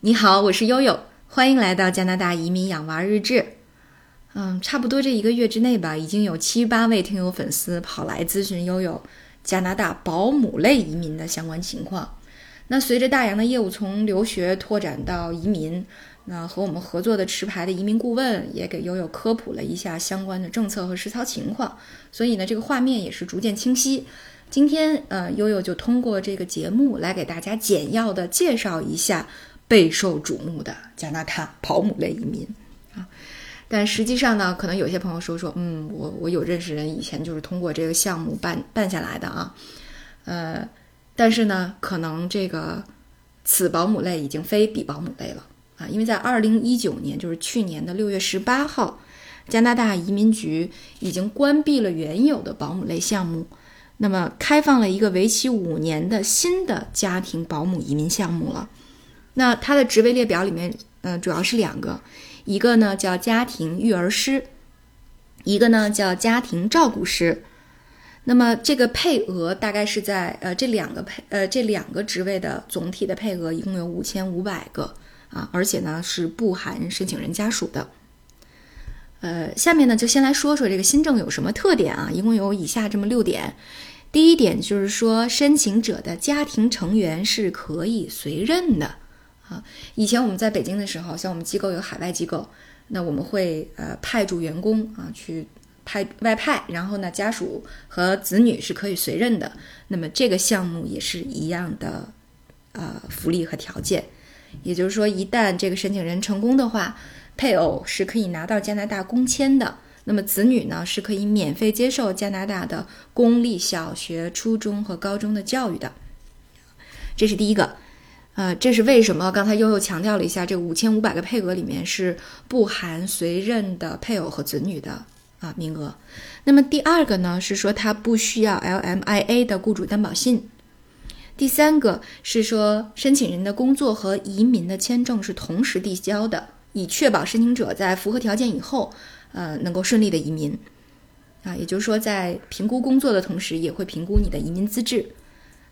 你好，我是悠悠，欢迎来到加拿大移民养娃日志。嗯，差不多这一个月之内吧，已经有七八位听友粉丝跑来咨询悠悠加拿大保姆类移民的相关情况。那随着大洋的业务从留学拓展到移民，那和我们合作的持牌的移民顾问也给悠悠科普了一下相关的政策和实操情况，所以呢，这个画面也是逐渐清晰。今天，呃，悠悠就通过这个节目来给大家简要的介绍一下。备受瞩目的加拿大保姆类移民啊，但实际上呢，可能有些朋友说说，嗯，我我有认识人以前就是通过这个项目办办下来的啊，呃，但是呢，可能这个此保姆类已经非彼保姆类了啊，因为在二零一九年，就是去年的六月十八号，加拿大移民局已经关闭了原有的保姆类项目，那么开放了一个为期五年的新的家庭保姆移民项目了。那它的职位列表里面，嗯，主要是两个，一个呢叫家庭育儿师，一个呢叫家庭照顾师。那么这个配额大概是在呃这两个配呃这两个职位的总体的配额一共有五千五百个啊，而且呢是不含申请人家属的。呃，下面呢就先来说说这个新政有什么特点啊？一共有以下这么六点。第一点就是说，申请者的家庭成员是可以随任的。啊，以前我们在北京的时候，像我们机构有海外机构，那我们会呃派驻员工啊去派外派，然后呢家属和子女是可以随任的。那么这个项目也是一样的，呃福利和条件。也就是说，一旦这个申请人成功的话，配偶是可以拿到加拿大工签的，那么子女呢是可以免费接受加拿大的公立小学、初中和高中的教育的。这是第一个。呃，这是为什么？刚才悠悠强调了一下，这五千五百个配额里面是不含随任的配偶和子女的啊名额。那么第二个呢，是说他不需要 LMIA 的雇主担保信。第三个是说，申请人的工作和移民的签证是同时递交的，以确保申请者在符合条件以后，呃，能够顺利的移民。啊，也就是说，在评估工作的同时，也会评估你的移民资质。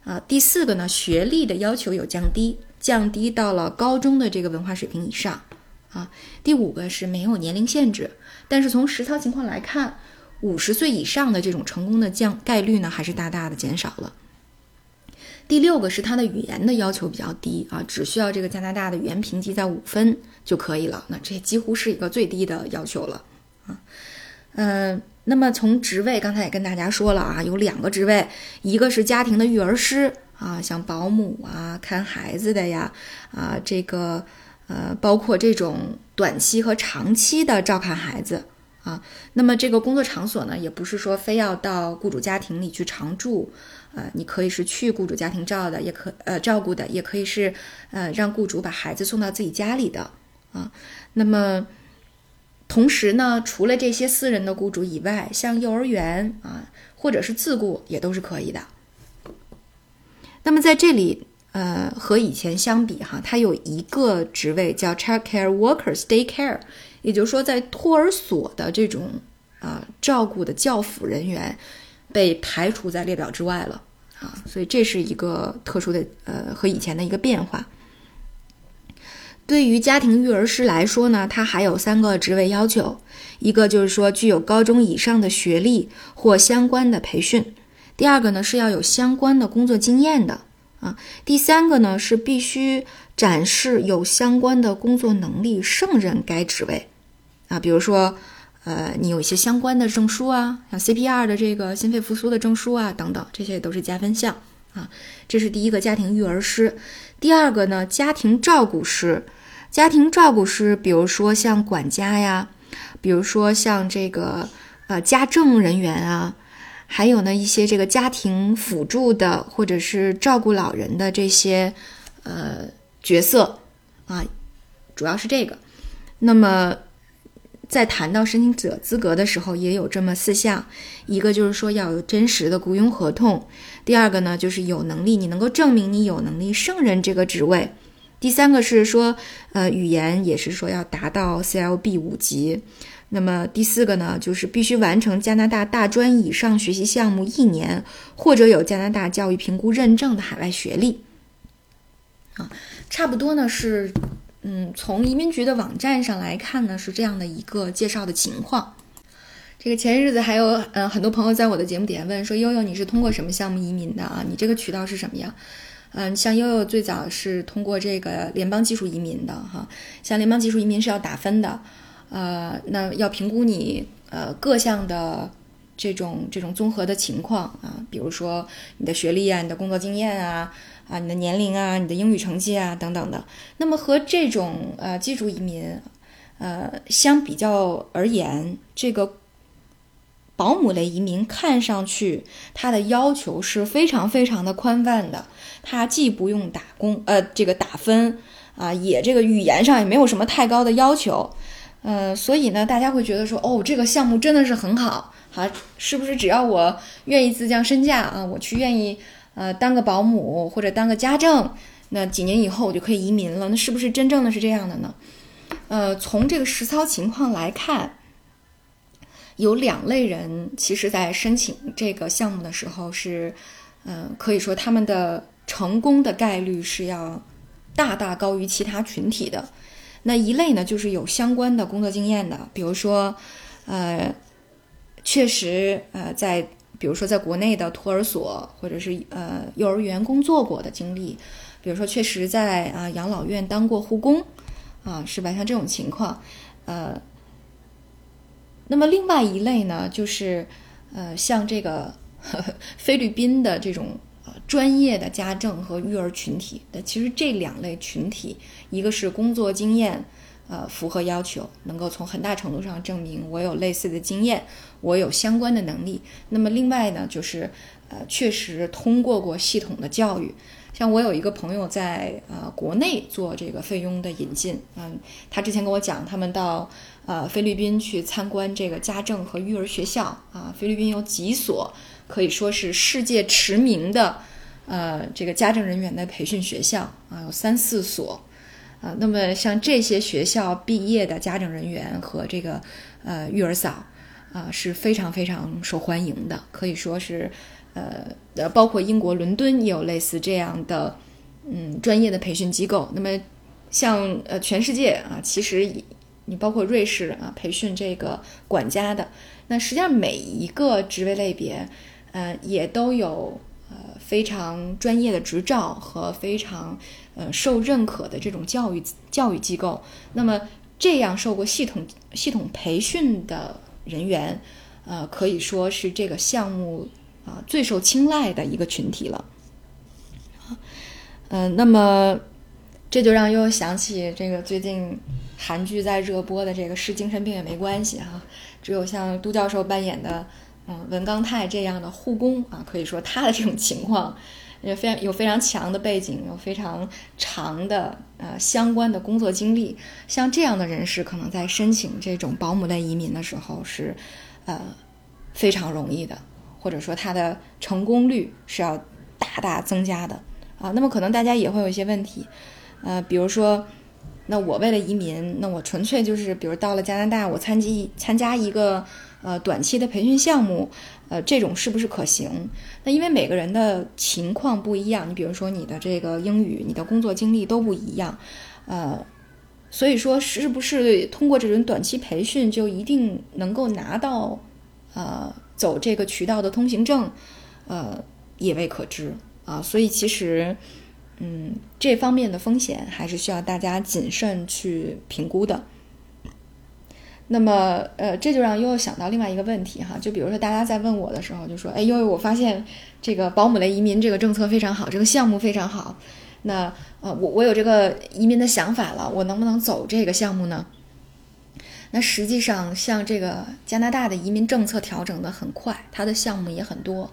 啊，第四个呢，学历的要求有降低，降低到了高中的这个文化水平以上。啊，第五个是没有年龄限制，但是从实操情况来看，五十岁以上的这种成功的降概率呢，还是大大的减少了。第六个是它的语言的要求比较低啊，只需要这个加拿大的语言评级在五分就可以了，那这几乎是一个最低的要求了。啊，嗯。那么从职位，刚才也跟大家说了啊，有两个职位，一个是家庭的育儿师啊，像保姆啊、看孩子的呀，啊，这个呃，包括这种短期和长期的照看孩子啊。那么这个工作场所呢，也不是说非要到雇主家庭里去常住，呃，你可以是去雇主家庭照的，也可呃照顾的，也可以是呃让雇主把孩子送到自己家里的啊。那么。同时呢，除了这些私人的雇主以外，像幼儿园啊，或者是自雇也都是可以的。那么在这里，呃，和以前相比哈，它有一个职位叫 childcare workers daycare，也就是说，在托儿所的这种啊照顾的教辅人员被排除在列表之外了啊，所以这是一个特殊的呃和以前的一个变化。对于家庭育儿师来说呢，他还有三个职位要求，一个就是说具有高中以上的学历或相关的培训，第二个呢是要有相关的工作经验的啊，第三个呢是必须展示有相关的工作能力胜任该职位啊，比如说，呃，你有一些相关的证书啊，像 CPR 的这个心肺复苏的证书啊等等，这些都是加分项啊。这是第一个家庭育儿师，第二个呢家庭照顾师。家庭照顾师，比如说像管家呀，比如说像这个呃家政人员啊，还有呢一些这个家庭辅助的或者是照顾老人的这些呃角色啊，主要是这个。那么在谈到申请者资格的时候，也有这么四项：一个就是说要有真实的雇佣合同；第二个呢就是有能力，你能够证明你有能力胜任这个职位。第三个是说，呃，语言也是说要达到 CLB 五级。那么第四个呢，就是必须完成加拿大大专以上学习项目一年，或者有加拿大教育评估认证的海外学历。啊，差不多呢是嗯，从移民局的网站上来看呢，是这样的一个介绍的情况。这个前些日子还有嗯很多朋友在我的节目底下问说，悠悠你是通过什么项目移民的啊？你这个渠道是什么呀？嗯，像悠悠最早是通过这个联邦技术移民的哈，像联邦技术移民是要打分的，呃，那要评估你呃各项的这种这种综合的情况啊，比如说你的学历啊、你的工作经验啊、啊你的年龄啊、你的英语成绩啊等等的。那么和这种呃技术移民呃相比较而言，这个。保姆类移民看上去，它的要求是非常非常的宽泛的。它既不用打工，呃，这个打分啊，也这个语言上也没有什么太高的要求，呃，所以呢，大家会觉得说，哦，这个项目真的是很好，好，是不是只要我愿意自降身价啊，我去愿意呃当个保姆或者当个家政，那几年以后我就可以移民了？那是不是真正的是这样的呢？呃，从这个实操情况来看。有两类人，其实在申请这个项目的时候是，嗯，可以说他们的成功的概率是要大大高于其他群体的。那一类呢，就是有相关的工作经验的，比如说，呃，确实，呃，在比如说在国内的托儿所或者是呃幼儿园工作过的经历，比如说确实在啊养老院当过护工，啊，是吧？像这种情况，呃。那么另外一类呢，就是，呃，像这个呵菲律宾的这种专业的家政和育儿群体的，其实这两类群体，一个是工作经验，呃，符合要求，能够从很大程度上证明我有类似的经验，我有相关的能力。那么另外呢，就是，呃，确实通过过系统的教育。像我有一个朋友在呃国内做这个费用的引进，嗯，他之前跟我讲，他们到呃菲律宾去参观这个家政和育儿学校啊，菲律宾有几所可以说是世界驰名的呃这个家政人员的培训学校啊，有三四所啊。那么像这些学校毕业的家政人员和这个呃育儿嫂啊是非常非常受欢迎的，可以说是。呃呃，包括英国伦敦也有类似这样的，嗯，专业的培训机构。那么，像呃全世界啊，其实你包括瑞士啊，培训这个管家的，那实际上每一个职位类别，呃，也都有呃非常专业的执照和非常呃受认可的这种教育教育机构。那么，这样受过系统系统培训的人员，呃，可以说是这个项目。啊，最受青睐的一个群体了。嗯，那么这就让又想起这个最近韩剧在热播的这个《是精神病也没关系》哈，只有像都教授扮演的嗯文刚泰这样的护工啊，可以说他的这种情况也非常有非常强的背景，有非常长的呃相关的工作经历，像这样的人士可能在申请这种保姆类移民的时候是呃非常容易的。或者说他的成功率是要大大增加的啊，那么可能大家也会有一些问题，呃，比如说，那我为了移民，那我纯粹就是比如到了加拿大，我参加参加一个呃短期的培训项目，呃，这种是不是可行？那因为每个人的情况不一样，你比如说你的这个英语、你的工作经历都不一样，呃，所以说是不是通过这种短期培训就一定能够拿到呃？走这个渠道的通行证，呃，也未可知啊，所以其实，嗯，这方面的风险还是需要大家谨慎去评估的。那么，呃，这就让悠悠想到另外一个问题哈，就比如说大家在问我的时候，就说，哎，悠悠，我发现这个保姆类移民这个政策非常好，这个项目非常好，那呃，我我有这个移民的想法了，我能不能走这个项目呢？那实际上，像这个加拿大的移民政策调整的很快，它的项目也很多。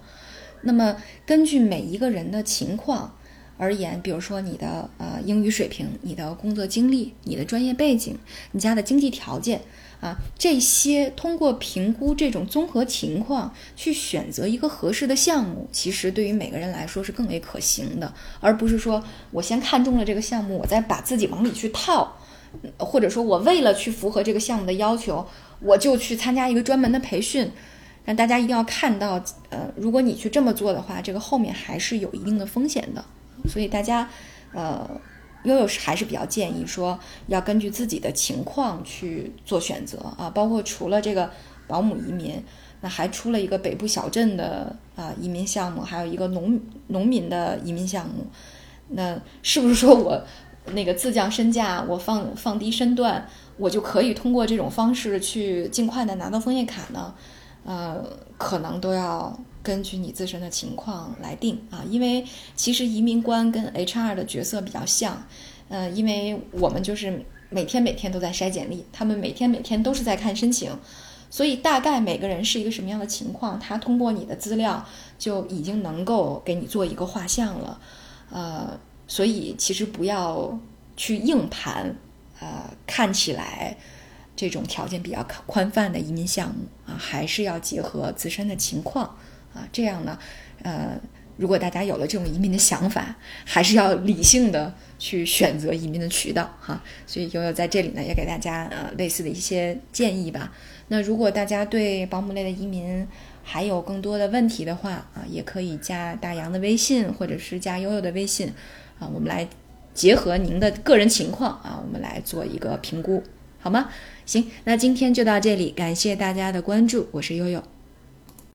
那么根据每一个人的情况而言，比如说你的呃英语水平、你的工作经历、你的专业背景、你家的经济条件啊，这些通过评估这种综合情况去选择一个合适的项目，其实对于每个人来说是更为可行的，而不是说我先看中了这个项目，我再把自己往里去套。或者说，我为了去符合这个项目的要求，我就去参加一个专门的培训。让大家一定要看到，呃，如果你去这么做的话，这个后面还是有一定的风险的。所以大家，呃，悠悠是还是比较建议说要根据自己的情况去做选择啊，包括除了这个保姆移民，那还出了一个北部小镇的啊移民项目，还有一个农农民的移民项目。那是不是说我那个自降身价，我放放低身段，我就可以通过这种方式去尽快的拿到枫叶卡呢？呃，可能都要根据你自身的情况来定啊，因为其实移民官跟 HR 的角色比较像，呃，因为我们就是每天每天都在筛简历，他们每天每天都是在看申请，所以大概每个人是一个什么样的情况，他通过你的资料就已经能够给你做一个画像了，呃，所以其实不要去硬盘，呃，看起来。这种条件比较宽泛的移民项目啊，还是要结合自身的情况啊，这样呢，呃，如果大家有了这种移民的想法，还是要理性的去选择移民的渠道哈。所以悠悠在这里呢，也给大家呃类似的一些建议吧。那如果大家对保姆类的移民还有更多的问题的话啊，也可以加大洋的微信，或者是加悠悠的微信啊，我们来结合您的个人情况啊，我们来做一个评估。好吗？行，那今天就到这里，感谢大家的关注，我是悠悠。